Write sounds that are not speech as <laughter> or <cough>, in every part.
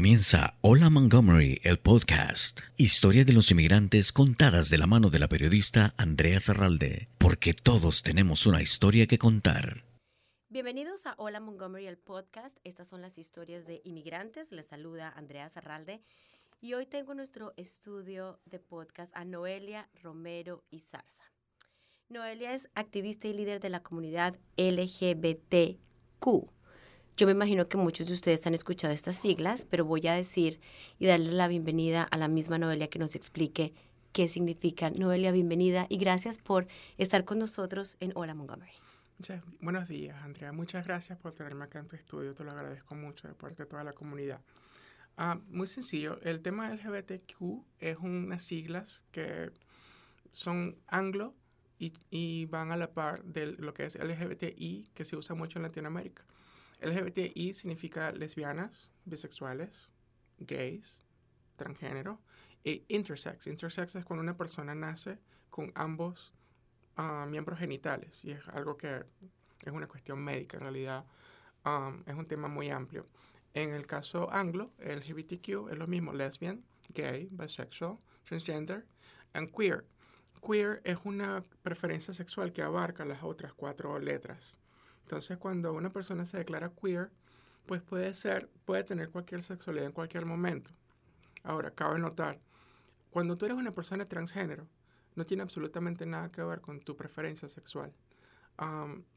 Comienza Hola Montgomery, el podcast. Historia de los inmigrantes contadas de la mano de la periodista Andrea Zarralde, porque todos tenemos una historia que contar. Bienvenidos a Hola Montgomery, el podcast. Estas son las historias de inmigrantes. Les saluda Andrea Zarralde. Y hoy tengo en nuestro estudio de podcast a Noelia Romero y Zarza. Noelia es activista y líder de la comunidad LGBTQ. Yo me imagino que muchos de ustedes han escuchado estas siglas, pero voy a decir y darle la bienvenida a la misma Noelia que nos explique qué significa. Noelia, bienvenida y gracias por estar con nosotros en Hola Montgomery. Buenos días, Andrea. Muchas gracias por tenerme acá en tu estudio. Te lo agradezco mucho de parte de toda la comunidad. Ah, muy sencillo. El tema LGBTQ es unas siglas que son anglo y, y van a la par de lo que es LGBTI, que se usa mucho en Latinoamérica. LGBTI significa lesbianas, bisexuales, gays, transgénero, e intersex. Intersex es cuando una persona nace con ambos uh, miembros genitales y es algo que es una cuestión médica, en realidad um, es un tema muy amplio. En el caso anglo, LGBTQ es lo mismo, lesbian, gay, bisexual, transgender, and queer. Queer es una preferencia sexual que abarca las otras cuatro letras. Entonces, cuando una persona se declara queer, pues puede ser, puede tener cualquier sexualidad en cualquier momento. Ahora, cabe notar, cuando tú eres una persona transgénero, no tiene absolutamente nada que ver con tu preferencia sexual.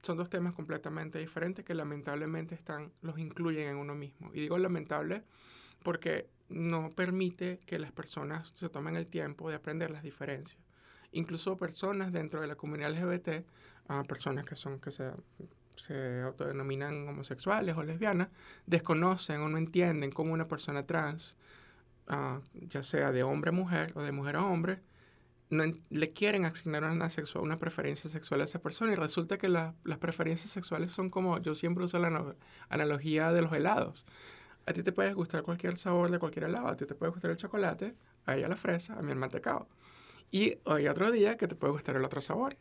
son dos temas completamente diferentes que lamentablemente están, los incluyen en uno mismo. Y digo lamentable porque no permite que las personas se tomen el tiempo de aprender las diferencias. Incluso personas dentro de la comunidad LGBT, uh, personas que son que se se autodenominan homosexuales o lesbianas, desconocen o no entienden cómo una persona trans, uh, ya sea de hombre a mujer o de mujer a hombre, no le quieren asignar una, una preferencia sexual a esa persona y resulta que las preferencias sexuales son como, yo siempre uso la analogía de los helados. A ti te puede gustar cualquier sabor de cualquier helado, a ti te puede gustar el chocolate, a ella la fresa, a mí el mantecado. Y hoy otro día que te puede gustar el otro sabor.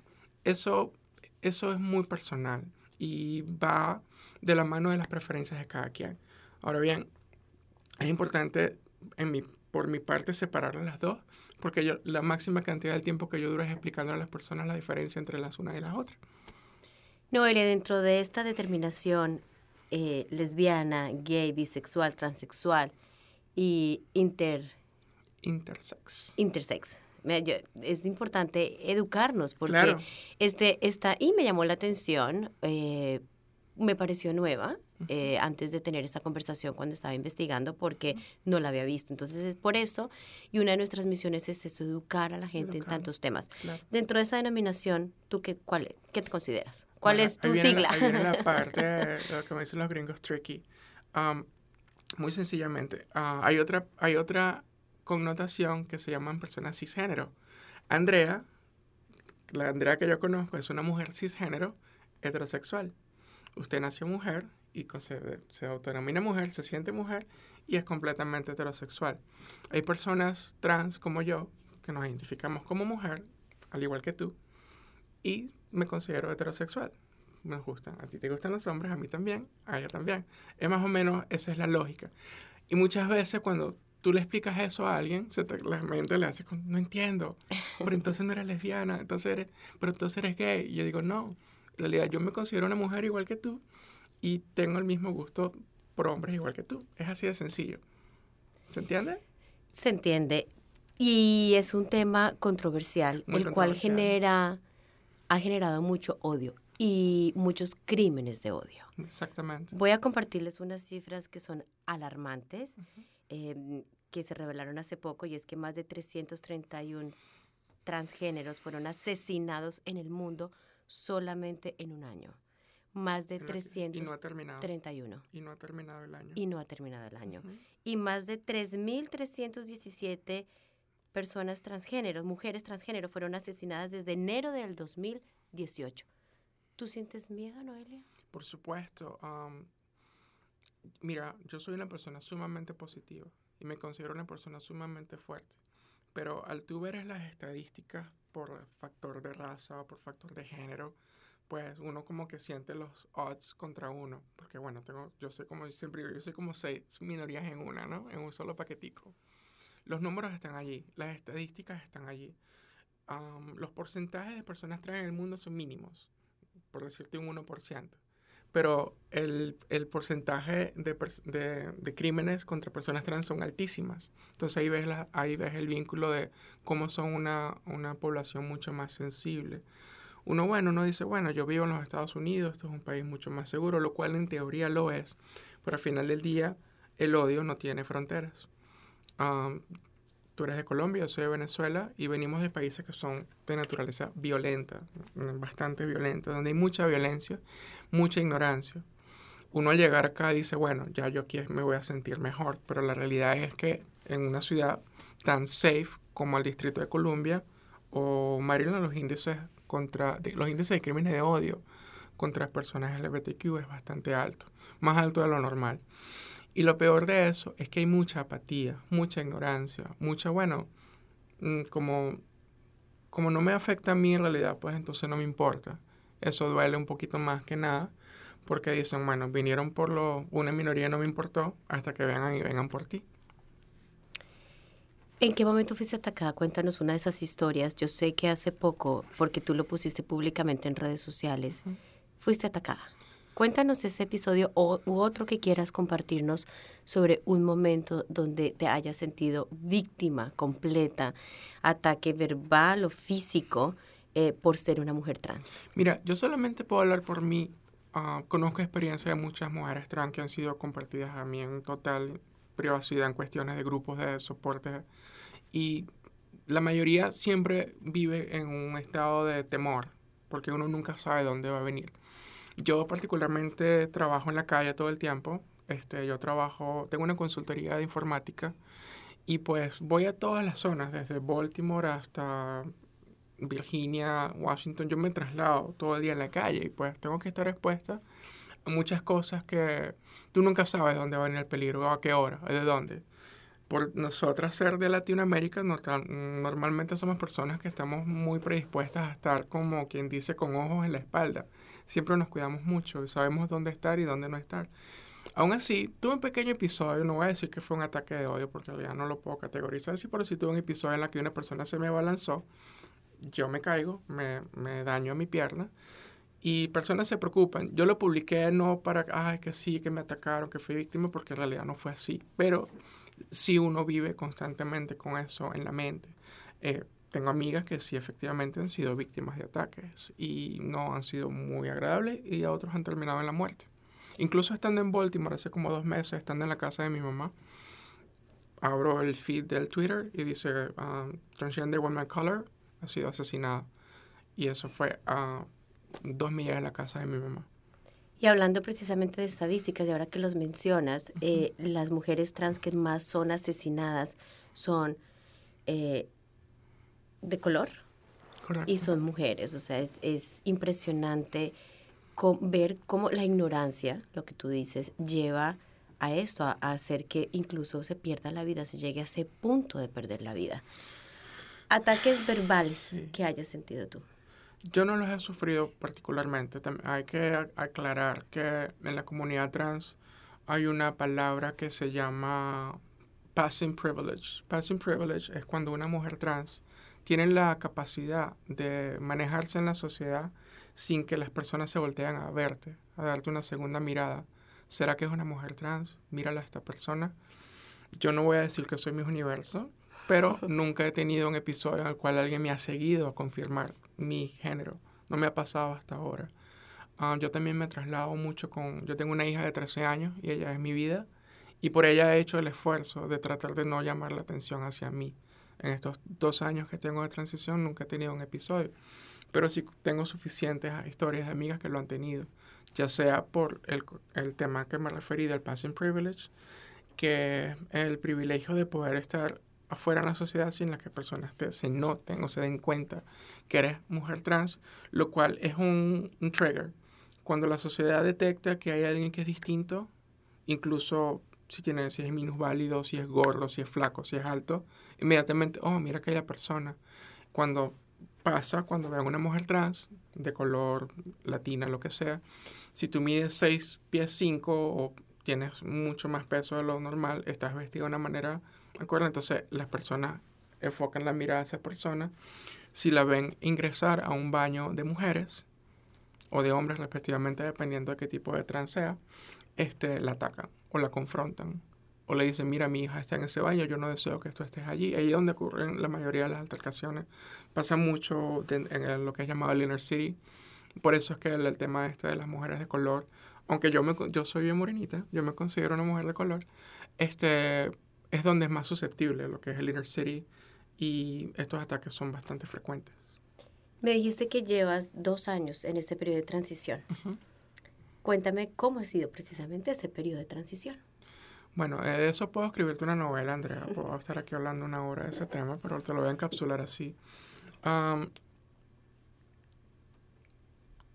Eso, eso es muy personal y va de la mano de las preferencias de cada quien. Ahora bien, es importante en mi, por mi parte separar las dos, porque yo, la máxima cantidad del tiempo que yo duro es explicando a las personas la diferencia entre las unas y las otras. Noelia, dentro de esta determinación eh, lesbiana, gay, bisexual, transexual y inter... Intersex. Intersex es importante educarnos porque este, esta, y me llamó la atención, eh, me pareció nueva eh, antes de tener esta conversación cuando estaba investigando porque no la había visto. Entonces es por eso, y una de nuestras misiones es eso, educar a la gente en tantos temas. Dentro de esa denominación, ¿tú qué, cuál, qué te consideras? ¿Cuál es tu sigla? ahí viene la <laughs> parte, lo que me dicen los gringos, tricky. Um, muy sencillamente, uh, hay, otra, hay otra connotación que se llaman personas cisgénero. Andrea, la Andrea que yo conozco, es una mujer cisgénero heterosexual. Usted nació mujer y se, se mujer, se siente mujer y es completamente heterosexual. Hay personas trans como yo que nos identificamos como mujer, al igual que tú, y me considero heterosexual. Me gustan. A ti te gustan los hombres, a mí también, a ella también. Es más o menos, esa es la lógica. Y muchas veces cuando tú le explicas eso a alguien, se te, la mente le hace, no entiendo, pero entonces no eres lesbiana, entonces eres, pero entonces eres gay. Y yo digo, no, en realidad yo me considero una mujer igual que tú y tengo el mismo gusto por hombres igual que tú. Es así de sencillo. ¿Se entiende? Se entiende. Y es un tema controversial, el cual genera, ha generado mucho odio y muchos crímenes de odio. Exactamente. Voy a compartirles unas cifras que son alarmantes. Em, que se revelaron hace poco y es que más de 331 transgéneros fueron asesinados en el mundo solamente en un año. Más de 331. Y no ha terminado el año. Y no ha terminado el año. Y más de 3.317 personas transgéneros, mujeres transgénero, fueron asesinadas desde enero del 2018. ¿Tú sientes miedo, Noelia? Por supuesto. Mira, yo soy una persona sumamente positiva y me considero una persona sumamente fuerte. Pero al tú ver las estadísticas por factor de raza o por factor de género, pues uno como que siente los odds contra uno, porque bueno, tengo, yo soy como siempre yo soy como seis minorías en una, ¿no? En un solo paquetico. Los números están allí, las estadísticas están allí. los porcentajes de personas trans en el mundo son mínimos, por decirte un 1%. Pero el, el porcentaje de, de, de, crímenes contra personas trans son altísimas. Entonces ahí ves, la, ahí ves el vínculo de cómo son una, una población mucho más sensible uno, bueno, uno dice, bueno, yo vivo en los Estados Unidos, esto es un país mucho más seguro, lo cual en teoría lo es, pero al final del día el odio no tiene fronteras. Tú eres de Colombia, yo soy de Venezuela y venimos de países que son de naturaleza violenta, bastante violenta, donde hay mucha violencia, mucha ignorancia. Uno al llegar acá dice, bueno, ya yo aquí me voy a sentir mejor, pero la realidad es que en una ciudad tan safe como el Distrito de Columbia o Maryland, los índices contra los índices de crímenes de odio contra personas LGBTQ es bastante alto, más alto de lo normal. Y lo peor de eso es que hay mucha apatía, mucha ignorancia, mucha, bueno, mm, como, como no me afecta a mí en realidad, pues entonces no me importa. Eso duele un poquito más que nada, porque dicen, bueno, vinieron por lo, una minoría no me importó, hasta que vengan y vengan por ti. ¿En qué momento fuiste atacada? Cuéntanos una de esas historias. Yo sé que hace poco, porque tú lo pusiste públicamente en redes sociales, fuiste atacada. Cuéntanos ese episodio u otro que quieras compartirnos sobre un momento donde te hayas sentido víctima completa, ataque verbal o físico eh, por ser una mujer trans. Mira, yo solamente puedo hablar por mí. Ah, conozco experiencia de muchas mujeres trans que han sido compartidas a mí en total privacidad en cuestiones de grupos de soporte y la mayoría siempre vive en un estado de temor porque uno nunca sabe dónde va a venir. Yo particularmente trabajo en la calle todo el tiempo. Este, yo trabajo, tengo una consultoría de informática y pues voy a todas las zonas, desde Baltimore hasta Virginia, Washington. Yo me traslado todo el día en la calle y pues tengo que estar expuesta a muchas cosas que tú nunca sabes dónde va a venir el peligro, a qué hora, de dónde por nosotras ser de Latinoamérica, normalmente somos personas que estamos muy predispuestas a estar como quien dice con ojos en la espalda. Siempre nos cuidamos mucho y sabemos dónde estar y dónde no estar. Aún así, tuve un pequeño episodio, no voy a decir que fue un ataque de odio porque en realidad no lo puedo categorizar, sí, pero sí tuve un episodio en el que una persona se me abalanzó, yo me caigo, me, me daño mi pierna y personas se preocupan. Yo lo publiqué no para, ay, que sí, que me atacaron, que fui víctima, porque en realidad no fue así, pero si uno vive constantemente con eso en la mente. Eh, tengo amigas que sí efectivamente han sido víctimas de ataques y no han sido muy agradables y a otros han terminado en la muerte. Incluso estando en Baltimore hace como dos meses, estando en la casa de mi mamá, abro el feed del Twitter y dice um, Transgender Woman Color ha sido asesinada. Y eso fue a dos millas de la casa de mi mamá. Y hablando precisamente de estadísticas, y ahora que los mencionas, eh, las mujeres trans que más son asesinadas son eh, de color y son mujeres. O sea, es, es impresionante ver cómo la ignorancia, lo que tú dices, lleva a esto, a, hacer que incluso se pierda la vida, se llegue a ese punto de perder la vida. Ataques verbales que hayas sentido tú. Yo no los he sufrido particularmente. Hay que aclarar que en la comunidad trans hay una palabra que se llama passing privilege. Passing privilege es cuando una mujer trans tiene la capacidad de manejarse en la sociedad sin que las personas se volteen a verte, a darte una segunda mirada. ¿Será que es una mujer trans? Mírala a esta persona. Yo no voy a decir que soy mi universo, pero <laughs> nunca he tenido un episodio en el cual alguien me ha seguido a confirmar mi género. No me ha pasado hasta ahora. Ah, yo también me traslado mucho con... Yo tengo una hija de 13 años y ella es mi vida. Y por ella he hecho el esfuerzo de tratar de no llamar la atención hacia mí. En estos dos años que tengo de transición nunca he tenido un episodio. Pero sí tengo suficientes historias de amigas que lo han tenido. Ya sea por el, tema que me referí del passing privilege, que el privilegio de poder estar afuera en la sociedad sin la que personas se noten o se den cuenta que eres mujer trans, lo cual es un, trigger. Cuando la sociedad detecta que hay alguien que es distinto, incluso si, tiene, si es minusválido, si es gordo, si es flaco, si es alto, inmediatamente, oh, mira aquella persona. Cuando pasa cuando vean una mujer trans de color latina, lo que sea. Si tú mides 6 pies 5 o tienes mucho más peso de lo normal, estás vestido de una manera, ¿acuerdo? Entonces las personas enfocan la mirada a esa persona. Si la ven ingresar a un baño de mujeres o de hombres respectivamente, dependiendo de qué tipo de trans sea, este, la atacan o la confrontan o le dicen, mira, mi hija está en ese baño, yo no deseo que tú estés allí. Ahí es donde ocurren la mayoría de las altercaciones. Pasa mucho en lo que es llamado el inner city. Por eso es que el, tema este de las mujeres de color, aunque yo, me, yo soy bien morenita, yo me considero una mujer de color, este, es donde es más susceptible lo que es el inner city y estos ataques son bastante frecuentes. Me dijiste que llevas dos años en este periodo de transición. Cuéntame cómo ha sido precisamente ese periodo de transición. Bueno, eh, de eso puedo escribirte una novela, Andrea. Puedo estar aquí hablando una hora de ese tema, pero te lo voy a encapsular así.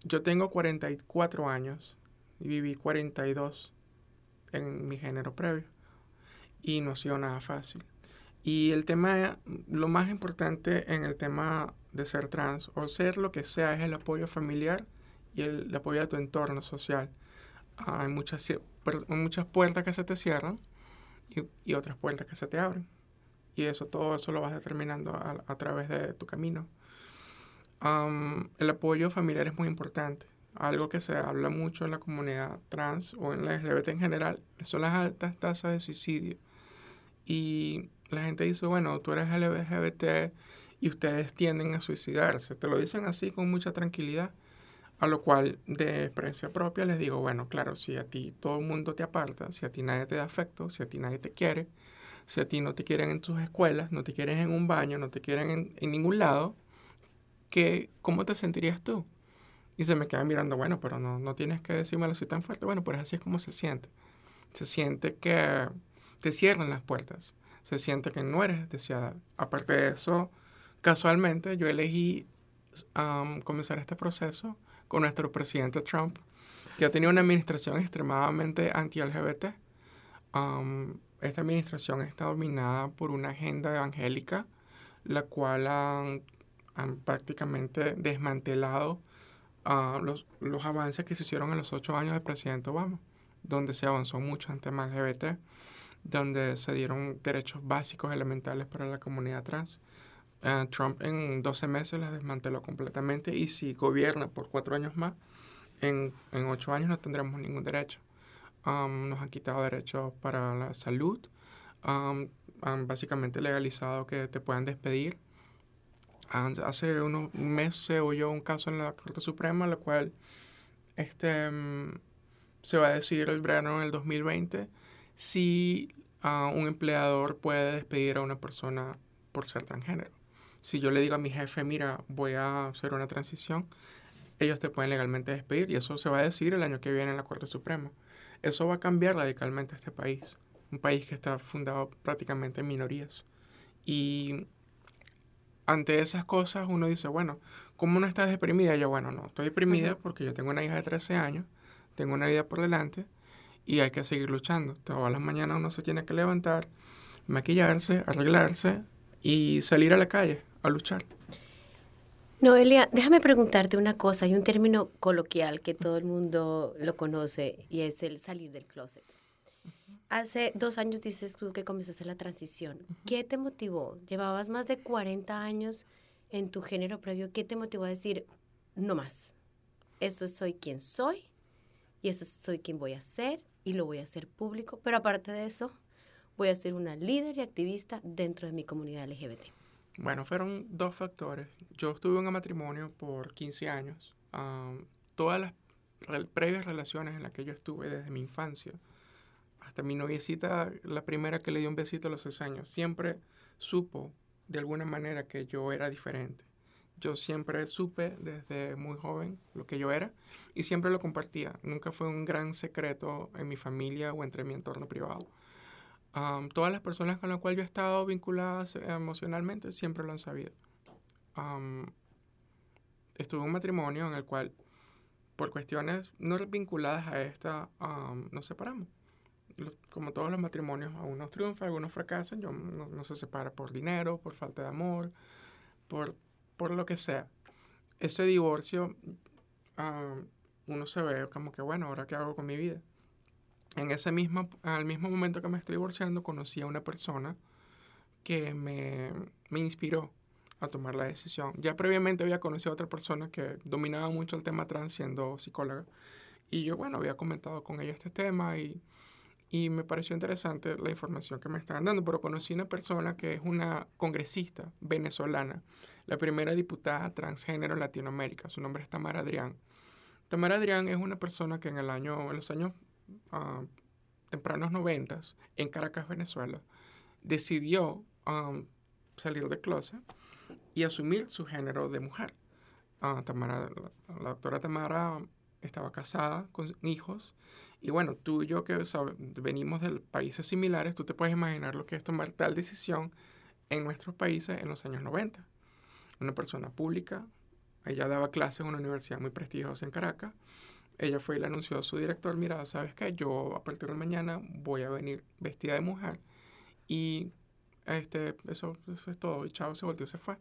yo tengo 44 años y viví 42 en mi género previo y no ha sido nada fácil. Y el tema, lo más importante en el tema de ser trans o ser lo que sea es el apoyo familiar y el apoyo de tu entorno social hay muchas, muchas puertas que se te cierran y, otras puertas que se te abren. Y eso, todo eso lo vas determinando a, través de tu camino. el apoyo familiar es muy importante. Algo que se habla mucho en la comunidad trans o en la LGBT en general son las altas tasas de suicidio. Y la gente dice, bueno, tú eres LGBT y ustedes tienden a suicidarse. Te lo dicen así con mucha tranquilidad a lo cual, de experiencia propia, les digo, bueno, claro, si a ti todo el mundo te aparta, si a ti nadie te da afecto, si a ti nadie te quiere, si a ti no te quieren en tus escuelas, no te quieren en un baño, no te quieren en, ningún lado, ¿qué, ¿cómo te sentirías tú? Y se me quedan mirando, bueno, pero no, no tienes que decírmelo así tan fuerte. Bueno, pues así es como se siente. Se siente que te cierran las puertas. Se siente que no eres deseada. Aparte de eso, casualmente yo elegí comenzar este proceso con nuestro presidente Trump, que ha tenido una administración extremadamente anti-LGBT. Esta administración está dominada por una agenda evangélica, la cual han, prácticamente desmantelado uh, los, los, avances que se hicieron en los ocho años del presidente Obama, donde se avanzó mucho en temas LGBT, donde se dieron derechos básicos elementales para la comunidad trans. Eh, Trump en 12 meses las desmanteló completamente y si gobierna por cuatro años más, en, en ocho años no tendremos ningún derecho. Um, nos han quitado derechos para la salud, um, han básicamente legalizado que te puedan despedir. hace unos meses se oyó un caso en la Corte Suprema, la cual este, mm, se va a decidir el verano en el 2020 si uh, un empleador puede despedir a una persona por ser transgénero. Si yo le digo a mi jefe, mira, voy a hacer una transición, ellos te pueden legalmente despedir y eso se va a decir el año que viene en la Corte Suprema. Eso va a cambiar radicalmente este país, un país que está fundado prácticamente en minorías. Y ante esas cosas uno dice, bueno, ¿cómo no estás deprimida? yo, bueno, no, estoy deprimida porque yo tengo una hija de 13 años, tengo una vida por delante y hay que seguir luchando. Todas las mañanas uno se tiene que levantar, maquillarse, arreglarse y salir a la calle a luchar. Noelia, déjame preguntarte una cosa. Hay un término coloquial que todo el mundo lo conoce y es el salir del closet. Hace dos años dices tú que comenzaste la transición. ¿Qué te motivó? Llevabas más de 40 años en tu género previo. ¿Qué te motivó a decir, no más? Esto soy quien soy y esto soy quien voy a ser y lo voy a hacer público. Pero aparte de eso, voy a ser una líder y activista dentro de mi comunidad LGBT. Bueno, fueron dos factores. Yo estuve en un matrimonio por 15 años. todas las previas relaciones en las que yo estuve desde mi infancia, hasta mi noviecita, la primera que le dio un besito a los 6 años, siempre supo de alguna manera que yo era diferente. Yo siempre supe desde muy joven lo que yo era y siempre lo compartía. Nunca fue un gran secreto en mi familia o entre mi entorno privado todas las personas con las cuales yo he estado vinculadas emocionalmente siempre lo han sabido. estuve en un matrimonio en el cual, por cuestiones no vinculadas a esta, nos separamos. Como todos los matrimonios, algunos triunfan, algunos fracasan. Yo no, se separa por dinero, por falta de amor, por por lo que sea, ese divorcio, ah, uno se ve como que, bueno, ahora qué hago con mi vida. En ese mismo, al mismo momento que me estoy divorciando, conocí a una persona que me, me inspiró a tomar la decisión. Ya previamente había conocido a otra persona que dominaba mucho el tema trans siendo psicóloga. Y yo, bueno, había comentado con ella este tema y, y me pareció interesante la información que me estaban dando. Pero conocí una persona que es una congresista venezolana, la primera diputada transgénero en Latinoamérica. Su nombre es Tamara Adrián. Tamara Adrián es una persona que en el año, en los años uh, tempranos noventas, en Caracas, Venezuela, decidió salir de closet y asumir su género de mujer. Ah, Tamara, la, doctora Tamara estaba casada con hijos y bueno, tú y yo que venimos de países similares, tú te puedes imaginar lo que es tomar tal decisión en nuestros países en los años 90. Una persona pública, ella daba clases en una universidad muy prestigiosa en Caracas, ella fue y le anunció a su director, mira, ¿sabes qué? Yo a partir de mañana voy a venir vestida de mujer y este, eso, es todo. Y chao, se volvió, se fue.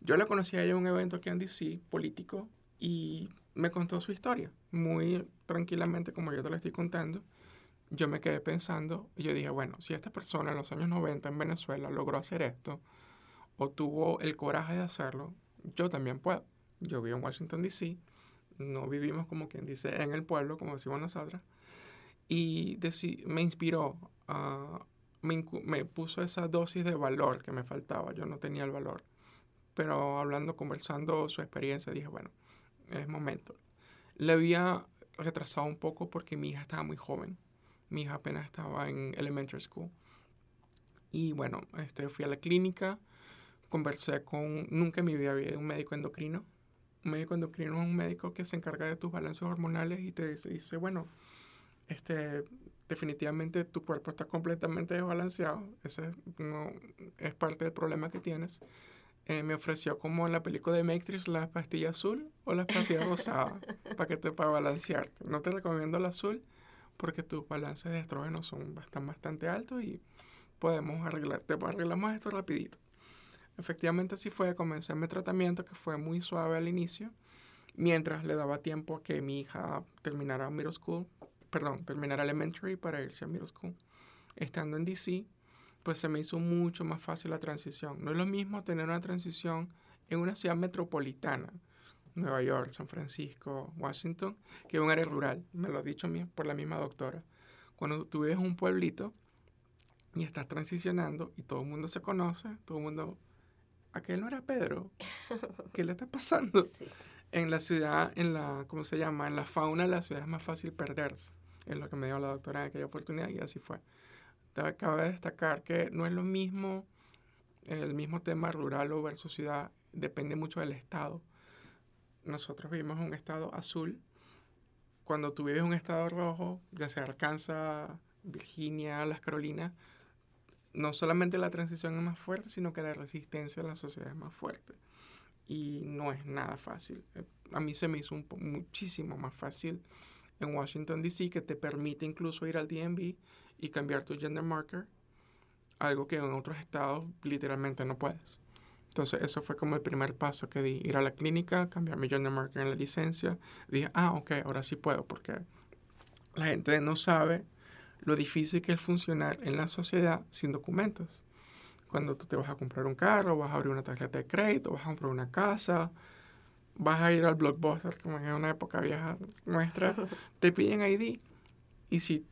Yo la conocí a ella en un evento aquí en DC, político, y me contó su historia, muy tranquilamente como yo te la estoy contando. Yo me quedé pensando y yo dije, bueno, si esta persona en los años 90 en Venezuela logró hacer esto, o tuvo el coraje de hacerlo, yo también puedo. Yo vivo en Washington, D.C., no vivimos como quien dice en el pueblo, como decimos nosotras, y me inspiró a me, puso esa dosis de valor que me faltaba. Yo no tenía el valor. Pero hablando, conversando su experiencia, dije, bueno, es momento. Le había retrasado un poco porque mi hija estaba muy joven. Mi hija apenas estaba en elementary school. Y bueno, este, fui a la clínica, conversé con, nunca en mi vida había un médico endocrino. Un médico endocrino es un médico que se encarga de tus balances hormonales y te dice, bueno, este, definitivamente tu cuerpo está completamente desbalanceado. Ese no es parte del problema que tienes. Eh, me ofreció como en la película de Matrix la pastilla azul o la pastilla rosada para que te para balancearte. No te recomiendo la azul porque tus balances de estrógeno son bastante, bastante altos y podemos arreglar, te arreglamos esto rapidito. Efectivamente así fue, comencé mi tratamiento que fue muy suave al inicio, mientras le daba tiempo a que mi hija terminara middle school, perdón, terminar elementary para irse a middle school. Estando en DC, pues se me hizo mucho más fácil la transición. No es lo mismo tener una transición en una ciudad metropolitana, Nueva York, San Francisco, Washington, que en un área rural. Me lo ha dicho por la misma doctora. Cuando tú vives en un pueblito y estás transicionando y todo el mundo se conoce, todo el mundo, aquel no era Pedro, <laughs> ¿qué le está pasando? En la ciudad, en la, ¿cómo se llama? En la fauna de la ciudad es más fácil perderse. Es lo que me dio la doctora en aquella oportunidad y así fue. Cabe destacar que no es lo mismo el mismo tema rural o versus ciudad, depende mucho del estado. Nosotros vivimos en un estado azul. Cuando tú vives en un estado rojo, ya sea Arkansas, Virginia, las Carolinas, no solamente la transición es más fuerte, sino que la resistencia a la sociedad es más fuerte. Y no es nada fácil. A mí se me hizo un muchísimo más fácil en Washington, D.C., que te permite incluso ir al DMV y cambiar tu gender marker, algo que en otros estados literalmente no puedes. Entonces, eso fue como el primer paso que di, ir a la clínica, cambiar mi gender marker en la licencia. Dije, ah, ok, ahora sí puedo, porque la gente no sabe lo difícil que es funcionar en la sociedad sin documentos. Cuando tú te vas a comprar un carro, vas a abrir una tarjeta de crédito, vas a comprar una casa, vas a ir al blockbuster, como en una época vieja nuestra, <laughs> te piden ID. Y si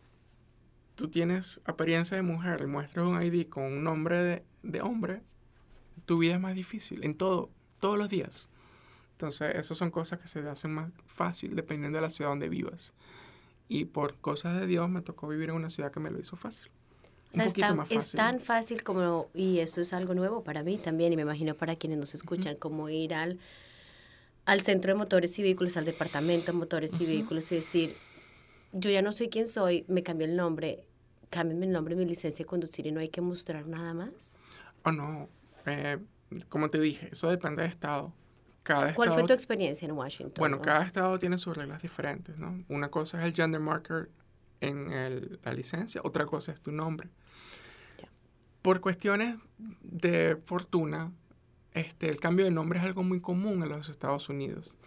tú tienes apariencia de mujer y muestras un ID con un nombre de, de hombre, tu vida es más difícil en todo, todos los días. Entonces, esas son cosas que se te hacen más fácil dependiendo de la ciudad donde vivas. Y por cosas de Dios me tocó vivir en una ciudad que me lo hizo fácil. Un es, tan, es tan fácil como, y eso es algo nuevo para mí también, y me imagino para quienes nos escuchan, como ir al al centro de motores y vehículos, al departamento de motores y vehículos y decir, yo ya no soy quien soy, me cambié el nombre, cámbiame el nombre, mi licencia de conducir y no hay que mostrar nada más? Oh, no. Eh, como te dije, eso depende del estado. Cada ¿Cuál fue tu experiencia en Washington? Bueno, cada estado tiene sus reglas diferentes, ¿no? Una cosa es el gender marker en el, la licencia, otra cosa es tu nombre. Por cuestiones de fortuna, este, el cambio de nombre es algo muy común en los Estados Unidos.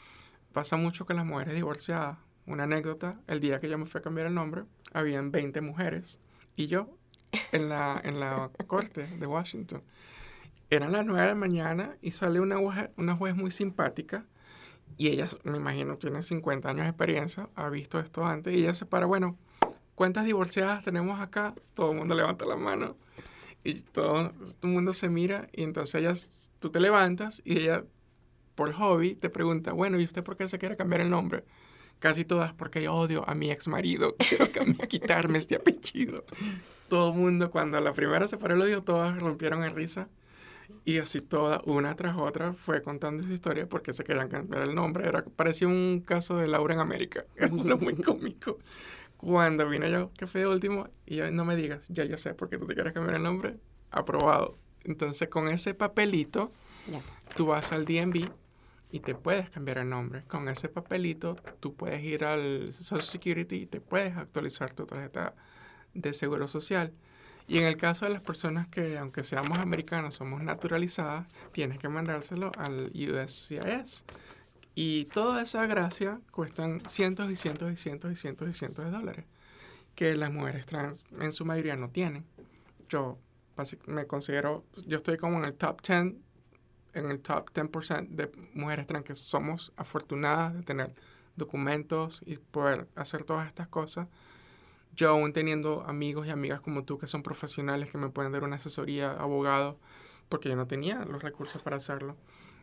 Pasa mucho con las mujeres divorciadas. Una anécdota, el día que yo me fui a cambiar el nombre, habían 20 mujeres y yo en la, en la corte de Washington. Eran las 9 de la mañana y sale una, una juez muy simpática y ella, me imagino, tiene 50 años de experiencia, ha visto esto antes y ella se para, bueno, ¿cuántas divorciadas tenemos acá? Todo el mundo levanta la mano y todo, el mundo se mira y entonces ella, tú te levantas y ella, por hobby, te pregunta, bueno, ¿y usted por qué se quiere cambiar el nombre? Casi todas porque yo odio a mi ex marido, <laughs> quiero quitarme este apellido. Todo el mundo, cuando la primera se paró el odio, todas rompieron en risa. Y así toda, una tras otra, fue contando esa historia porque se querían cambiar el nombre. Era, parecía un caso de Laura en América. <laughs> Era muy cómico. Cuando vine yo, que fue de último, y yo, no me digas, ya yo sé por qué tú te quieres cambiar el nombre, aprobado. Entonces, con ese papelito, tú vas al DMV y te puedes cambiar el nombre. Con ese papelito, tú puedes ir al Social Security y te puedes actualizar tu tarjeta de seguro social. Y en el caso de las personas que, aunque seamos americanos, somos naturalizadas, tienes que mandárselo al USCIS. Y toda esa gracia cuestan cientos y cientos y cientos y cientos y cientos de dólares que las mujeres trans en su mayoría no tienen. Yo me considero, yo estoy como en el top 10, en el top 10% de mujeres trans que somos afortunadas de tener documentos y poder hacer todas estas cosas. Yo aún teniendo amigos y amigas como tú que son profesionales que me pueden dar una asesoría, abogados, porque yo no tenía los recursos para hacerlo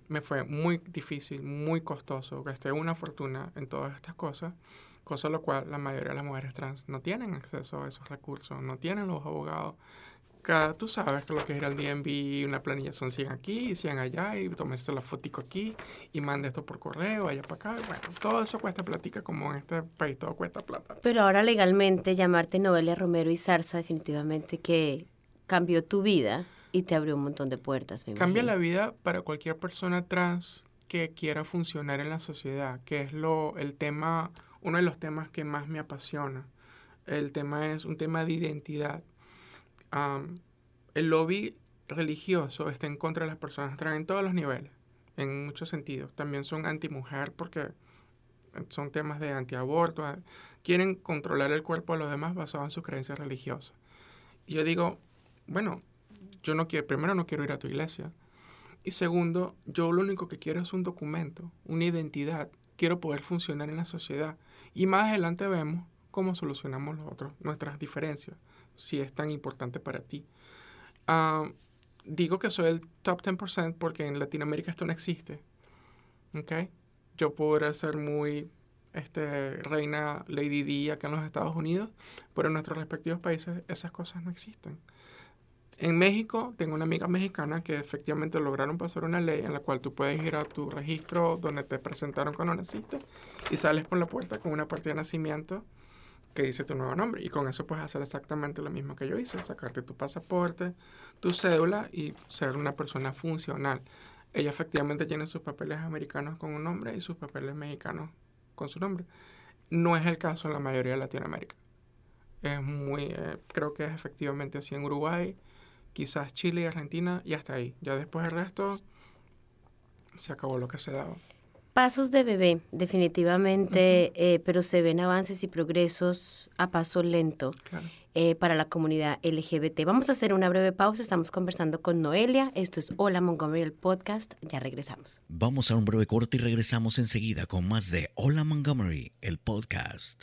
me fue muy difícil, muy costoso, gasté una fortuna en todas estas cosas, cosa lo cual la mayoría de las mujeres trans no tienen acceso a esos recursos, no tienen los abogados. Cada, tú sabes que lo que es ir al DMV, una planilla son 100 aquí y 100 allá, y tomarse la fotico aquí, y manda esto por correo, allá para acá. Bueno, todo eso cuesta platica, como en este país todo cuesta plata. Pero ahora legalmente llamarte Noelia Romero y Zarza definitivamente que cambió tu vida y te abrió un montón de puertas. Cambia la vida para cualquier persona trans que quiera funcionar en la sociedad, que es lo, el tema, uno de los temas que más me apasiona. El tema es un tema de identidad. el lobby religioso está en contra de las personas trans en todos los niveles, en muchos sentidos. También son anti-mujer porque son temas de antiaborto. Quieren controlar el cuerpo de los demás basado en sus creencias religiosas. Y yo digo, bueno, yo no quiero, primero no quiero ir a tu iglesia. Y segundo, yo lo único que quiero es un documento, una identidad. Quiero poder funcionar en la sociedad. Y más adelante vemos cómo solucionamos los nuestras diferencias, si es tan importante para ti. Ah, digo que soy el top 10% porque en Latinoamérica esto no existe. ¿Ok? Yo podría ser muy este, reina Lady D acá en los Estados Unidos, pero en nuestros respectivos países esas cosas no existen. En México tengo una amiga mexicana que efectivamente lograron pasar una ley en la cual tú puedes ir a tu registro donde te presentaron cuando naciste y sales por la puerta con una partida de nacimiento que dice tu nuevo nombre. Y con eso puedes hacer exactamente lo mismo que yo hice, sacarte tu pasaporte, tu cédula y ser una persona funcional. Ella efectivamente tiene sus papeles americanos con un nombre y sus papeles mexicanos con su nombre. No es el caso en la mayoría de Latinoamérica. Es muy, eh, creo que es efectivamente así en Uruguay, quizás Chile y Argentina y hasta ahí. Ya después el resto se acabó lo que se daba. Pasos de bebé, definitivamente, eh, pero se ven avances y progresos a paso lento eh, para la comunidad LGBT. Vamos a hacer una breve pausa, estamos conversando con Noelia, esto es Hola Montgomery, el podcast, ya regresamos. Vamos a un breve corte y regresamos enseguida con más de Hola Montgomery, el podcast.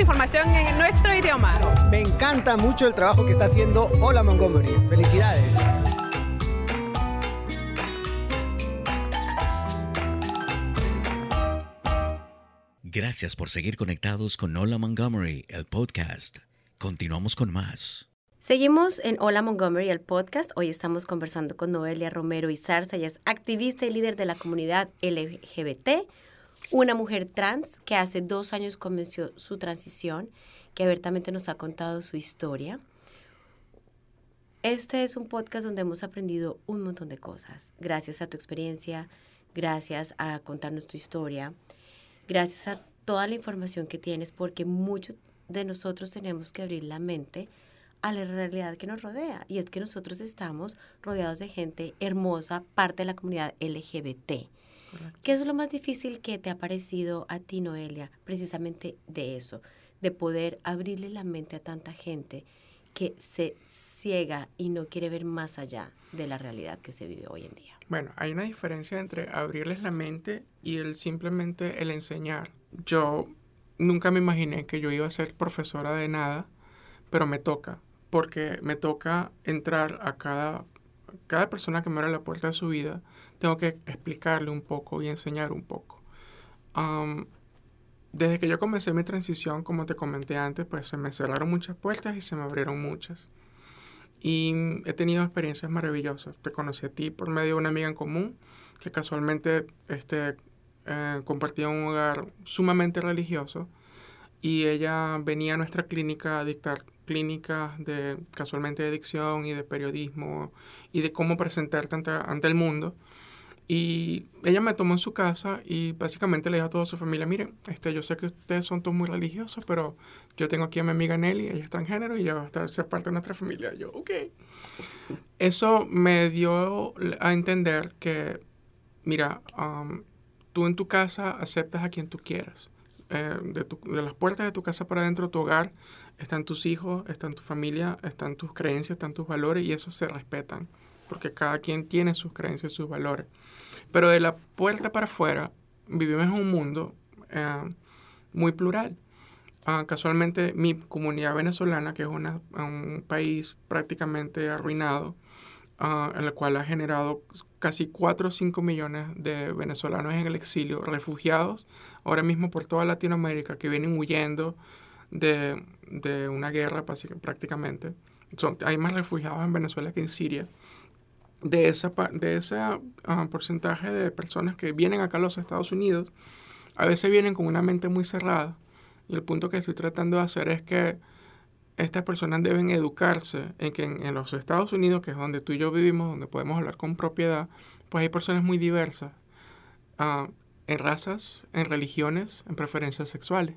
información en nuestro idioma. Me encanta mucho el trabajo que está haciendo Hola Montgomery. Felicidades. Gracias por seguir conectados con Hola Montgomery, el podcast. Continuamos con más. Seguimos en Hola Montgomery, el podcast. Hoy estamos conversando con Noelia Romero y Zarza. Ella es activista y líder de la comunidad LGBT, una mujer trans que hace dos años comenzó su transición, que abiertamente nos ha contado su historia. Este es un podcast donde hemos aprendido un montón de cosas. Gracias a tu experiencia, gracias a contarnos tu historia, gracias a toda la información que tienes, porque muchos de nosotros tenemos que abrir la mente a la realidad que nos rodea. Y es que nosotros estamos rodeados de gente hermosa, parte de la comunidad LGBT. ¿Qué es lo más difícil que te ha parecido a ti, Noelia? Precisamente de eso, de poder abrirle la mente a tanta gente que se ciega y no quiere ver más allá de la realidad que se vive hoy en día. Bueno, hay una diferencia entre abrirles la mente y el simplemente el enseñar. Yo nunca me imaginé que yo iba a ser profesora de nada, pero me toca porque me toca entrar a cada, cada persona que me abre la puerta de su vida, tengo que explicarle un poco y enseñar un poco. desde que yo comencé mi transición, como te comenté antes, pues se me cerraron muchas puertas y se me abrieron muchas. Y he tenido experiencias maravillosas. Te conocí a ti por medio de una amiga en común que casualmente este, eh, compartía un hogar sumamente religioso y ella venía a nuestra clínica a dictar clínicas de casualmente de adicción y de periodismo y de cómo presentarte ante, el mundo. Y ella me tomó en su casa y básicamente le dijo a toda su familia, miren, este, yo sé que ustedes son todos muy religiosos, pero yo tengo aquí a mi amiga Nelly, ella es transgénero y ella va a estar, ser parte de nuestra familia. yo, ok. Eso me dio a entender que, mira, um, tú en tu casa aceptas a quien tú quieras. Eh, de, de, las puertas de tu casa para adentro, tu hogar, están tus hijos, están tu familia, están tus creencias, están tus valores y eso se respetan, porque cada quien tiene sus creencias y sus valores. Pero de la puerta para afuera, vivimos en un mundo eh, muy plural. Ah, casualmente mi comunidad venezolana, que es un país prácticamente arruinado, uh, en el cual ha generado casi 4 o 5 millones de venezolanos en el exilio, refugiados ahora mismo por toda Latinoamérica que vienen huyendo de, de una guerra prácticamente. Son, hay más refugiados en Venezuela que en Siria. De, esa, de ese ah, porcentaje de personas que vienen acá a los Estados Unidos, a veces vienen con una mente muy cerrada. Y el punto que estoy tratando de hacer es que estas personas deben educarse en que en, los Estados Unidos, que es donde tú y yo vivimos, donde podemos hablar con propiedad, pues hay personas muy diversas ah, en razas, en religiones, en preferencias sexuales.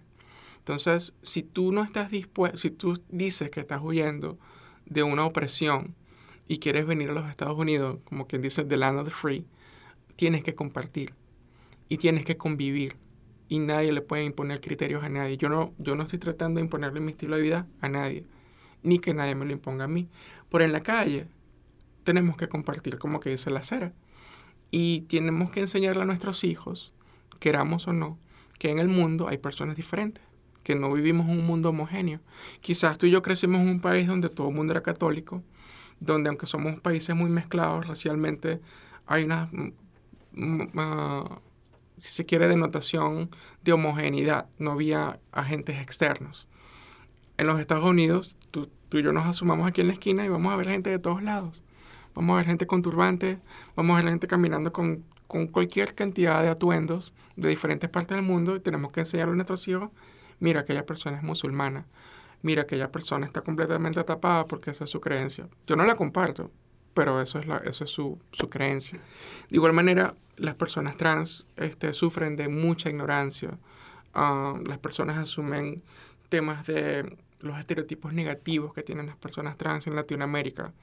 Entonces, si tú no estás dispuesto, si tú dices que estás huyendo de una opresión y quieres venir a los Estados Unidos, como quien dice, the land of the free, tienes que compartir y tienes que convivir y nadie le puede imponer criterios a nadie. Yo no, yo no estoy tratando de imponerle mi estilo de vida a nadie, ni que nadie me lo imponga a mí. Por en la calle tenemos que compartir, como que dice la acera. Y tenemos que enseñarle a nuestros hijos, queramos o no, que en el mundo hay personas diferentes, que no vivimos en un mundo homogéneo. Quizás tú y yo crecimos en un país donde todo el mundo era católico, donde aunque somos países muy mezclados racialmente, hay una si se quiere, denotación de homogeneidad. No había agentes externos. En los Estados Unidos, tú, y yo nos asumamos aquí en la esquina y vamos a ver gente de todos lados. Vamos a ver gente con turbantes, vamos a ver gente caminando con, con cualquier cantidad de atuendos de diferentes partes del mundo y tenemos que enseñarle a nuestros hijos, mira, aquella persona es musulmana, mira, aquella persona está completamente tapada porque esa es su creencia. Yo no la comparto, pero eso es, la, eso es su, su, creencia. De igual manera, las personas trans este, sufren de mucha ignorancia. Ah, las personas asumen temas de los estereotipos negativos que tienen las personas trans en Latinoamérica.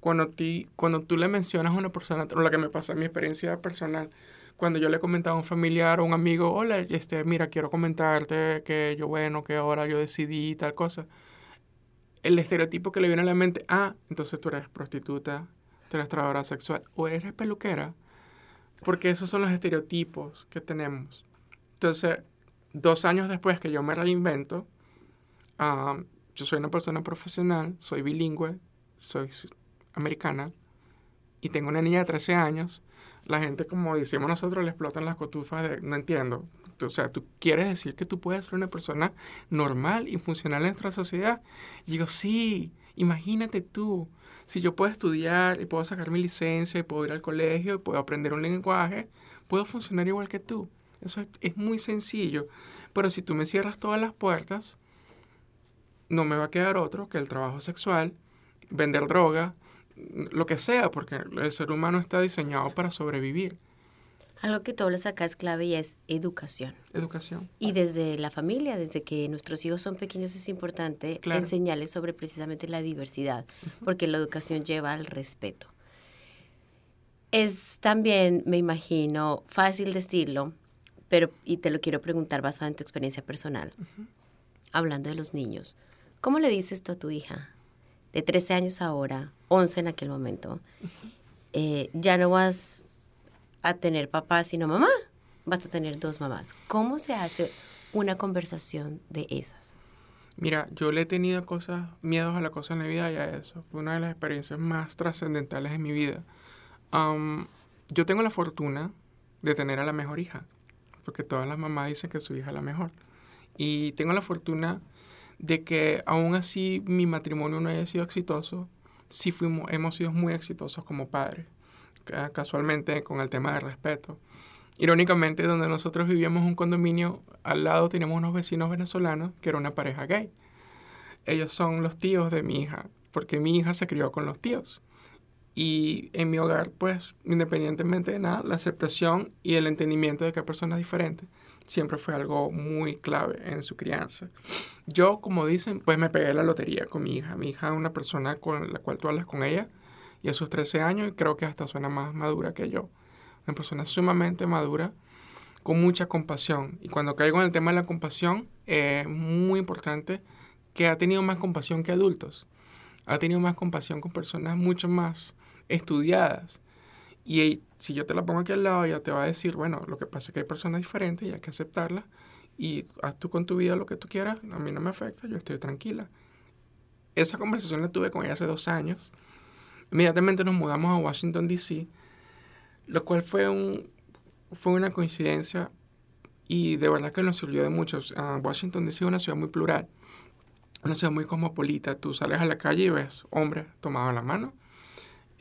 Cuando, ti, cuando tú le mencionas a una persona, o lo que me pasa en mi experiencia personal, cuando yo le comentaba a un familiar o un amigo, hola, este, mira, quiero comentarte que yo, bueno, que ahora yo decidí tal cosa el estereotipo que le viene a la mente, ah, entonces tú eres prostituta, tú eres trabajadora sexual o eres peluquera, porque esos son los estereotipos que tenemos. Entonces, dos años después que yo me reinvento, yo soy una persona profesional, soy bilingüe, soy americana y tengo una niña de 13 años. La gente, como decimos nosotros, le explotan las cotufas de, no entiendo, o sea, tú quieres decir que tú puedes ser una persona normal y funcional en nuestra sociedad. Y digo, sí, imagínate tú, si yo puedo estudiar y puedo sacar mi licencia y puedo ir al colegio y puedo aprender un lenguaje, puedo funcionar igual que tú. Eso es, muy sencillo. Pero si tú me cierras todas las puertas, no me va a quedar otro que el trabajo sexual, vender droga, lo que sea, porque el ser humano está diseñado para sobrevivir. Algo que tú hablas acá es clave y es educación. Educación. Y desde la familia, desde que nuestros hijos son pequeños, es importante enseñarles sobre precisamente la diversidad, porque la educación lleva al respeto. Es también, me imagino, fácil decirlo, pero, y te lo quiero preguntar basado en tu experiencia personal, hablando de los niños, ¿cómo le dices tú a tu hija de 13 años ahora, 11 en aquel momento, eh, ya no vas a tener papá sino mamá, vas a tener dos mamás. ¿Cómo se hace una conversación de esas? Mira, yo le he tenido cosas, miedos a la cosa en la vida y a eso. Fue una de las experiencias más trascendentales de mi vida. yo tengo la fortuna de tener a la mejor hija, porque todas las mamás dicen que su hija es la mejor. Y tengo la fortuna de que aún así mi matrimonio no haya sido exitoso, sí fuimos, hemos sido muy exitosos como padres, casualmente con el tema del respeto. Irónicamente, donde nosotros vivíamos un condominio, al lado teníamos unos vecinos venezolanos que era una pareja gay. Ellos son los tíos de mi hija, porque mi hija se crió con los tíos. Y en mi hogar, pues, independientemente de nada, la aceptación y el entendimiento de que hay personas diferentes siempre fue algo muy clave en su crianza. Yo, como dicen, pues me pegué la lotería con mi hija. Mi hija es una persona con la cual tú hablas con ella y a sus 13 años creo que hasta suena más madura que yo. Una persona sumamente madura, con mucha compasión. Y cuando caigo en el tema de la compasión, es muy importante que ha tenido más compasión que adultos. Ha tenido más compasión con personas mucho más estudiadas. Y si yo te la pongo aquí al lado, ella te va a decir, bueno, lo que pasa es que hay personas diferentes y hay que aceptarlas y haz tú con tu vida lo que tú quieras, a mí no me afecta, yo estoy tranquila. Esa conversación la tuve con ella hace dos años. Inmediatamente nos mudamos a Washington, D.C., lo cual fue, un, fue una coincidencia y de verdad que nos sirvió de mucho. Washington, D.C. es una ciudad muy plural, una ciudad muy cosmopolita. Tú sales a la calle y ves hombres tomados la mano,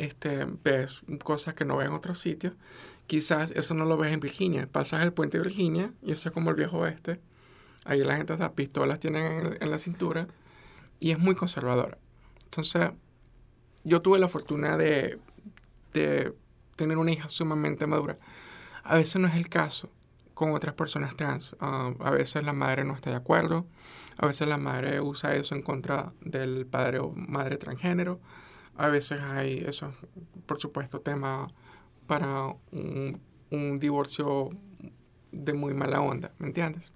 este, ves cosas que no ves en otros sitios. Quizás eso no lo ves en Virginia. Pasas el puente de Virginia y eso es como el viejo oeste. Ahí la gente las pistolas tienen en, la cintura y es muy conservadora. Entonces, yo tuve la fortuna de, tener una hija sumamente madura. A veces no es el caso con otras personas trans. Ah, a veces la madre no está de acuerdo. A veces la madre usa eso en contra del padre o madre transgénero. A veces hay eso, por supuesto, tema para un, divorcio de muy mala onda, ¿me entiendes?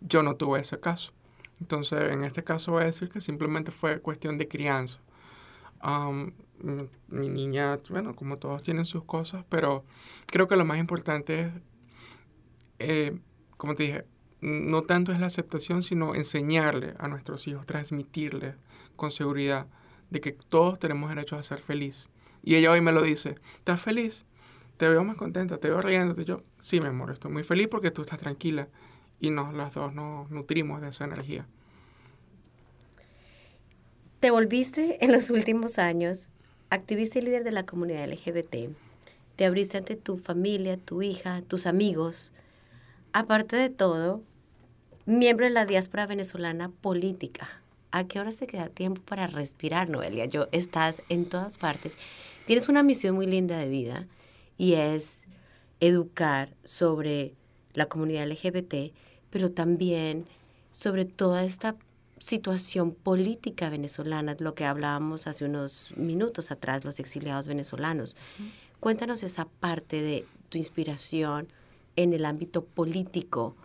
Yo no tuve ese caso. Entonces, en este caso voy a decir que simplemente fue cuestión de crianza. mi niña, bueno, como todos tienen sus cosas, pero creo que lo más importante es, eh, como te dije, no tanto es la aceptación, sino enseñarle a nuestros hijos, transmitirles con seguridad de que todos tenemos derecho a ser feliz. Y ella hoy me lo dice, ¿estás feliz? Te veo más contenta, te veo riéndote. Yo, sí, mi amor, estoy muy feliz porque tú estás tranquila y nos, las dos nos nutrimos de esa energía. Te volviste en los últimos años activista y líder de la comunidad LGBT. Te abriste ante tu familia, tu hija, tus amigos. Aparte de todo, miembro de la diáspora venezolana política. ¿A qué hora se queda tiempo para respirar, Noelia? Yo, estás en todas partes. Tienes una misión muy linda de vida y es educar sobre la comunidad LGBT, pero también sobre toda esta situación política venezolana, lo que hablábamos hace unos minutos atrás, los exiliados venezolanos. Cuéntanos esa parte de tu inspiración en el ámbito político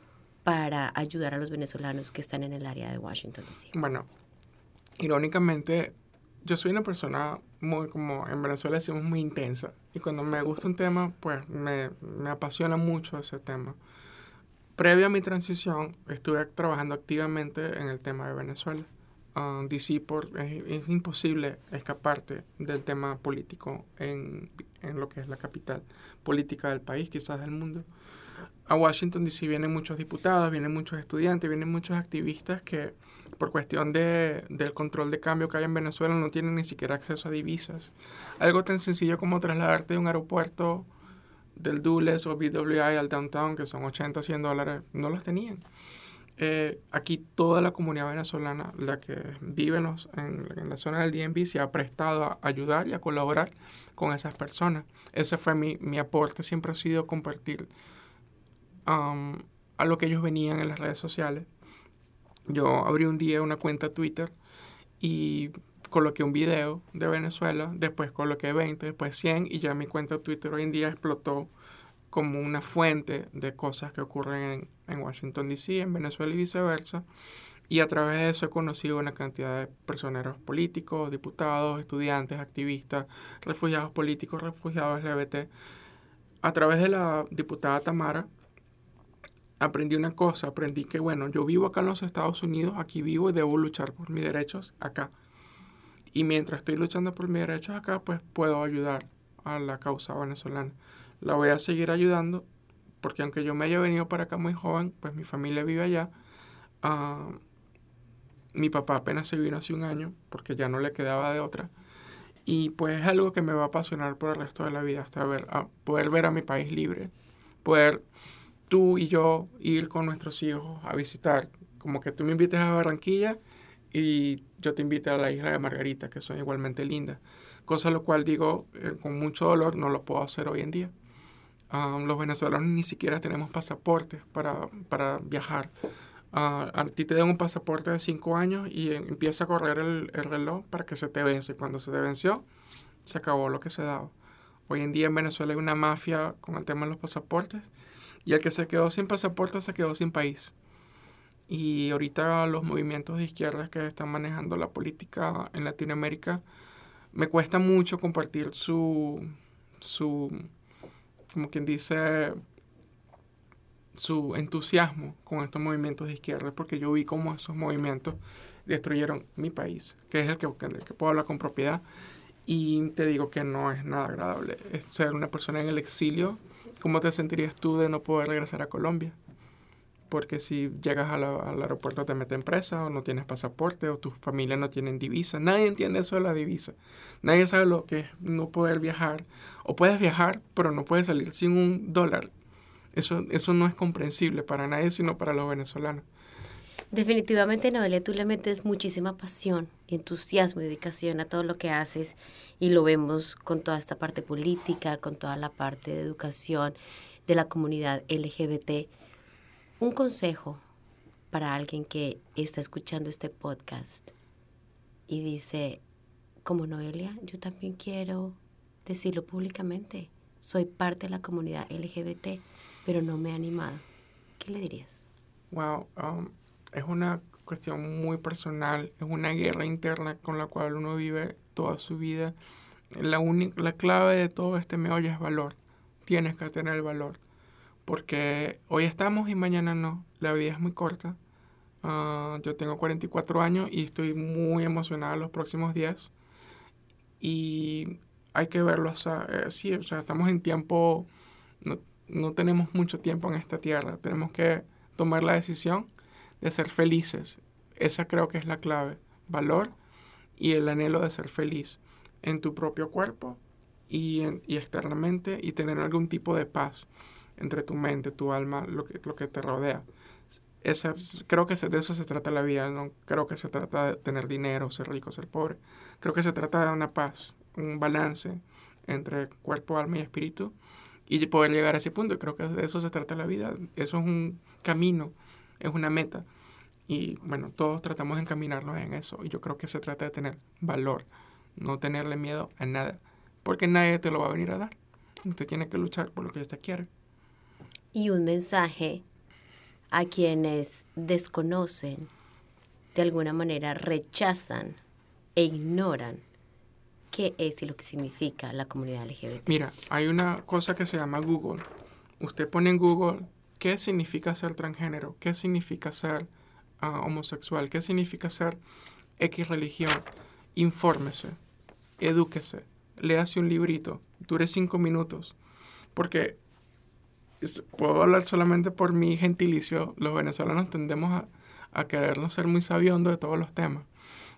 para ayudar a los venezolanos que están en el área de Washington, D.C.? Bueno, irónicamente, yo soy una persona muy, como en Venezuela decimos, muy intensa. Y cuando me gusta un tema, pues me, me apasiona mucho ese tema. Previo a mi transición, estuve trabajando activamente en el tema de Venezuela. Uh, DC por, es, es, imposible escaparte del tema político en, en, lo que es la capital política del país, quizás del mundo. A Washington DC vienen muchos diputados, vienen muchos estudiantes, vienen muchos activistas que por cuestión de, del control de cambio que hay en Venezuela no tienen ni siquiera acceso a divisas. Algo tan sencillo como trasladarte de un aeropuerto del Dulles o BWI al downtown, que son 80, 100 dólares, no los tenían. Eh, aquí toda la comunidad venezolana, la que vive en, en, la zona del DMV, se ha prestado a ayudar y a colaborar con esas personas. Ese fue mi, mi aporte, siempre ha sido compartir a lo que ellos venían en las redes sociales. Yo abrí un día una cuenta Twitter y coloqué un video de Venezuela, después coloqué 20, después 100 y ya mi cuenta Twitter hoy en día explotó como una fuente de cosas que ocurren en, Washington, D.C., en Venezuela y viceversa. Y a través de eso he conocido una cantidad de personeros políticos, diputados, estudiantes, activistas, refugiados políticos, refugiados LGBT. A través de la diputada Tamara aprendí una cosa, aprendí que, bueno, yo vivo acá en los Estados Unidos, aquí vivo y debo luchar por mis derechos acá. Y mientras estoy luchando por mis derechos acá, pues puedo ayudar a la causa venezolana. La voy a seguir ayudando porque aunque yo me haya venido para acá muy joven, pues mi familia vive allá. Ah, mi papá apenas se vino hace un año porque ya no le quedaba de otra. Y pues es algo que me va a apasionar por el resto de la vida hasta ver, poder ver a mi país libre, poder tú y yo ir con nuestros hijos a visitar, como que tú me invites a Barranquilla y yo te invito a la isla de Margarita, que son igualmente lindas. Cosa lo cual digo, eh, con mucho dolor, no lo puedo hacer hoy en día. los venezolanos ni siquiera tenemos pasaportes para, para viajar. Uh, a ti te dan un pasaporte de cinco años y empieza a correr el, el, reloj para que se te vence. Cuando se te venció, se acabó lo que se daba. Hoy en día en Venezuela hay una mafia con el tema de los pasaportes y el que se quedó sin pasaporte se quedó sin país. Y ahorita los movimientos de izquierda que están manejando la política en Latinoamérica, me cuesta mucho compartir su, su como quien dice, su entusiasmo con estos movimientos de izquierda, porque yo vi cómo esos movimientos destruyeron mi país, que es el que, el que puedo hablar con propiedad. Y te digo que no es nada agradable. ser una persona en el exilio ¿Cómo te sentirías tú de no poder regresar a Colombia? Porque si llegas al aeropuerto te meten presa o no tienes pasaporte o tu familia no tienen divisa. Nadie entiende eso de la divisa. Nadie sabe lo que es no poder viajar. O puedes viajar, pero no puedes salir sin un dólar. Eso, eso no es comprensible para nadie, sino para los venezolanos. Definitivamente, Noelia, tú le metes muchísima pasión, entusiasmo y dedicación a todo lo que haces y lo vemos con toda esta parte política, con toda la parte de educación de la comunidad LGBT. Un consejo para alguien que está escuchando este podcast y dice, como Noelia, yo también quiero decirlo públicamente, soy parte de la comunidad LGBT, pero no me he animado. ¿Qué le dirías? Wow, um, es una cuestión muy personal, es una guerra interna con la cual uno vive toda su vida. La, la clave de todo este meollo es valor. Tienes que tener el valor. Porque hoy estamos y mañana no. La vida es muy corta. Ah, yo tengo 44 años y estoy muy emocionada los próximos días. Y hay que verlo así. Eh, o sea, estamos en tiempo. No, no tenemos mucho tiempo en esta tierra. Tenemos que tomar la decisión de ser felices. Esa creo que es la clave. Valor y el anhelo de ser feliz en tu propio cuerpo y, y externamente y tener algún tipo de paz entre tu mente, tu alma, lo que, lo que te rodea. Esa, creo que de eso se trata la vida, no creo que se trata de tener dinero, ser rico, ser pobre. Creo que se trata de una paz, un balance entre cuerpo, alma y espíritu y poder llegar a ese punto. Creo que de eso se trata la vida. Eso es un camino es una meta. Y bueno, todos tratamos de encaminarnos en eso. Y yo creo que se trata de tener valor, no tenerle miedo a nada, porque nadie te lo va a venir a dar. Usted tiene que luchar por lo que usted quiere. Y un mensaje a quienes desconocen, de alguna manera rechazan e ignoran qué es y lo que significa la comunidad LGBT. Mira, hay una cosa que se llama Google. Usted pone en Google qué significa ser transgénero, qué significa ser ah, homosexual, qué significa ser X religión. Infórmese, edúquese, léase un librito, dure cinco minutos, porque puedo hablar solamente por mi gentilicio, los venezolanos tendemos a, a querernos ser muy sabiondos de todos los temas.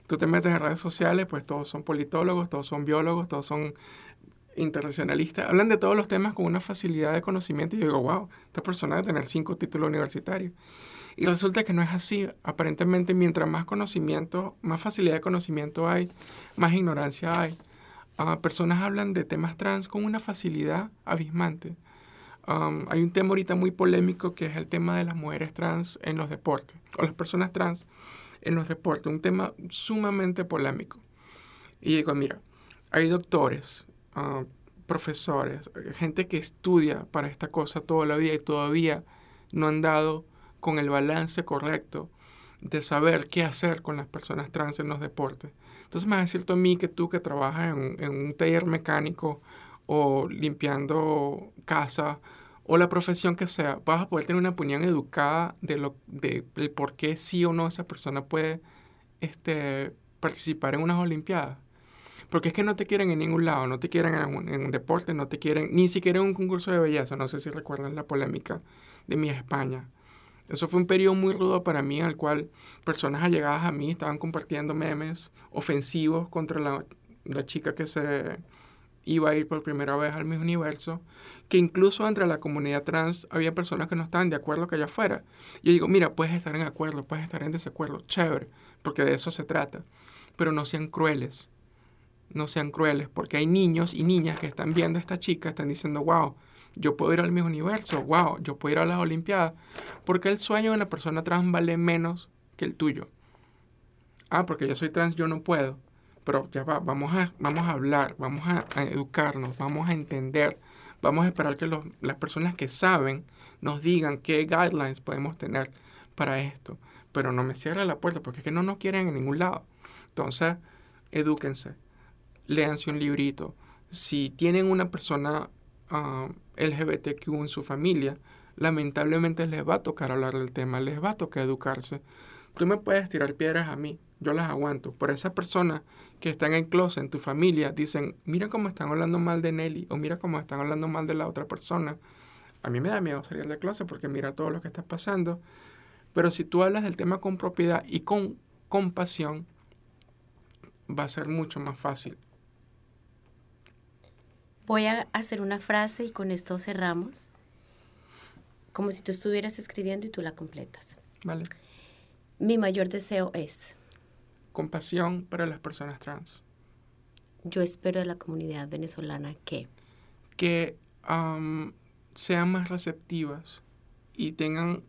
Tú te metes en redes sociales, pues todos son politólogos, todos son biólogos, todos son internacionalistas, hablan de todos los temas con una facilidad de conocimiento y yo digo, wow, esta persona debe tener cinco títulos universitarios. Y resulta que no es así. Aparentemente, mientras más conocimiento, más facilidad de conocimiento hay, más ignorancia hay. Uh, personas hablan de temas trans con una facilidad abismante. Hay un tema ahorita muy polémico que es el tema de las mujeres trans en los deportes, o las personas trans en los deportes, un tema sumamente polémico. Y digo, mira, hay doctores, uh, profesores, gente que estudia para esta cosa toda la vida y todavía no han dado con el balance correcto de saber qué hacer con las personas trans en los deportes. Entonces me vas a decir a mí que tú que trabajas en, un taller mecánico o limpiando casa o la profesión que sea, vas a poder tener una opinión educada de lo de, por qué sí o no esa persona puede este, participar en unas olimpiadas. Porque es que no te quieren en ningún lado, no te quieren en un, en un, deporte, no te quieren ni siquiera en un concurso de belleza. No sé si recuerdan la polémica de mi España. Eso fue un periodo muy rudo para mí en el cual personas allegadas a mí estaban compartiendo memes ofensivos contra la, chica que se iba a ir por primera vez al mismo universo, que incluso entre la comunidad trans había personas que no estaban de acuerdo que ella fuera. Yo digo, mira, puedes estar en acuerdo, puedes estar en desacuerdo, chévere, porque de eso se trata, pero no sean crueles, no sean crueles, porque hay niños y niñas que están viendo a esta chica, están diciendo, wow, yo puedo ir al mismo universo, wow, yo puedo ir a las Olimpiadas, porque el sueño de una persona trans vale menos que el tuyo. Ah, porque yo soy trans, yo no puedo. Pero ya va, vamos a, vamos a hablar, vamos a, educarnos, vamos a entender, vamos a esperar que las personas que saben nos digan qué guidelines podemos tener para esto. Pero no me cierre la puerta porque es que no nos quieren en ningún lado. Entonces, edúquense, léanse un librito. Si tienen una persona uh, LGBTQ en su familia, lamentablemente les va a tocar hablar del tema, les va a tocar educarse. Tú me puedes tirar piedras a mí, yo las aguanto. Por esa persona que están en closet en tu familia, dicen, mira cómo están hablando mal de Nelly o mira cómo están hablando mal de la otra persona. A mí me da miedo salir del closet porque mira todo lo que está pasando. Pero si tú hablas del tema con propiedad y con compasión, va a ser mucho más fácil Voy a hacer una frase y con esto cerramos. Como si tú estuvieras escribiendo y tú la completas. Vale. Mi mayor deseo es. Compasión para las personas trans. Yo espero de la comunidad venezolana que. Que sean más receptivas y tengan,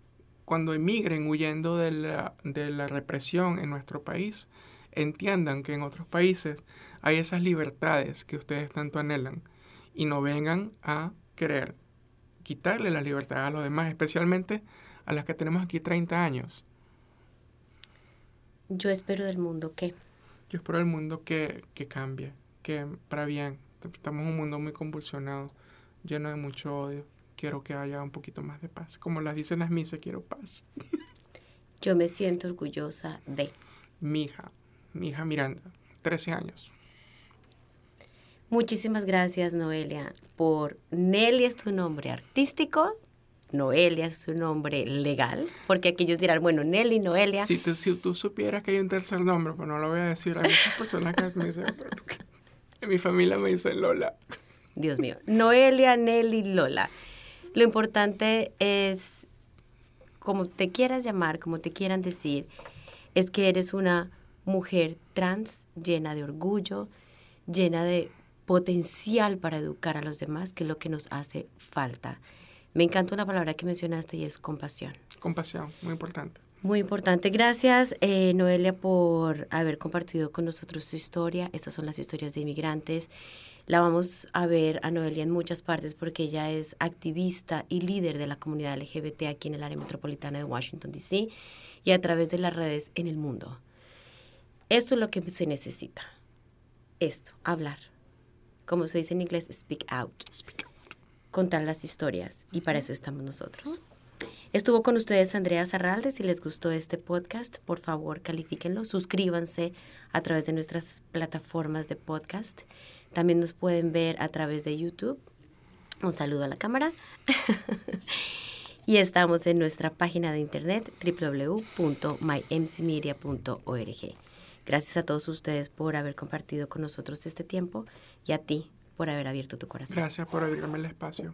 cuando emigren huyendo de la, de la represión en nuestro país, entiendan que en otros países hay esas libertades que ustedes tanto anhelan y no vengan a querer quitarle la libertad a los demás, especialmente a las que tenemos aquí 30 años. Yo espero del mundo que... Yo espero del mundo que, que cambie, que para bien. Estamos en un mundo muy convulsionado, lleno de mucho odio. Quiero que haya un poquito más de paz. Como las dicen las misas, quiero paz. Yo me siento orgullosa de... Mi hija, mi hija Miranda, 13 años. Muchísimas gracias, Noelia, por Nelly es tu nombre artístico, Noelia es su nombre legal, porque aquellos dirán, bueno, Nelly, Noelia. Si, si tú supieras que hay un tercer nombre, pues no lo voy a decir. Hay muchas personas que me dicen, en mi familia me dicen Lola. Dios mío, Noelia, Nelly, Lola. Lo importante es, como te quieras llamar, como te quieran decir, es que eres una mujer trans llena de orgullo, llena de potencial para educar a los demás, que es lo que nos hace falta. Me encanta una palabra que mencionaste y es compasión. Compasión, muy importante. Muy importante. Gracias, eh, Noelia, por haber compartido con nosotros su historia. Estas son las historias de inmigrantes. La vamos a ver a Noelia en muchas partes porque ella es activista y líder de la comunidad LGBT aquí en el área metropolitana de Washington, D.C. y a través de las redes en el mundo. Esto es lo que se necesita. Esto, hablar como se dice en inglés, speak out. Contar las historias y para eso estamos nosotros. Estuvo con ustedes Andrea Zarralde. Si les gustó este podcast, por favor califíquenlo, suscríbanse a través de nuestras plataformas de podcast. También nos pueden ver a través de YouTube Un saludo a la cámara. <laughs> y estamos en nuestra página de internet www.mymcmedia.org. Gracias a todos ustedes por haber compartido con nosotros este tiempo y a ti por haber abierto tu corazón. Gracias por abrirme el espacio.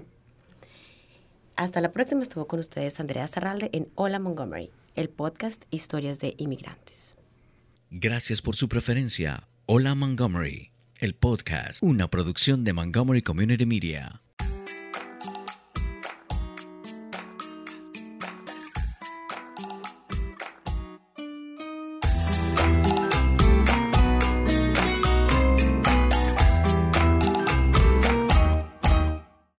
Hasta la próxima estuvo con ustedes Andrea Zarralde en Hola Montgomery, el podcast Historias de Inmigrantes. Gracias por su preferencia. Hola Montgomery, el podcast, una producción de Montgomery Community Media.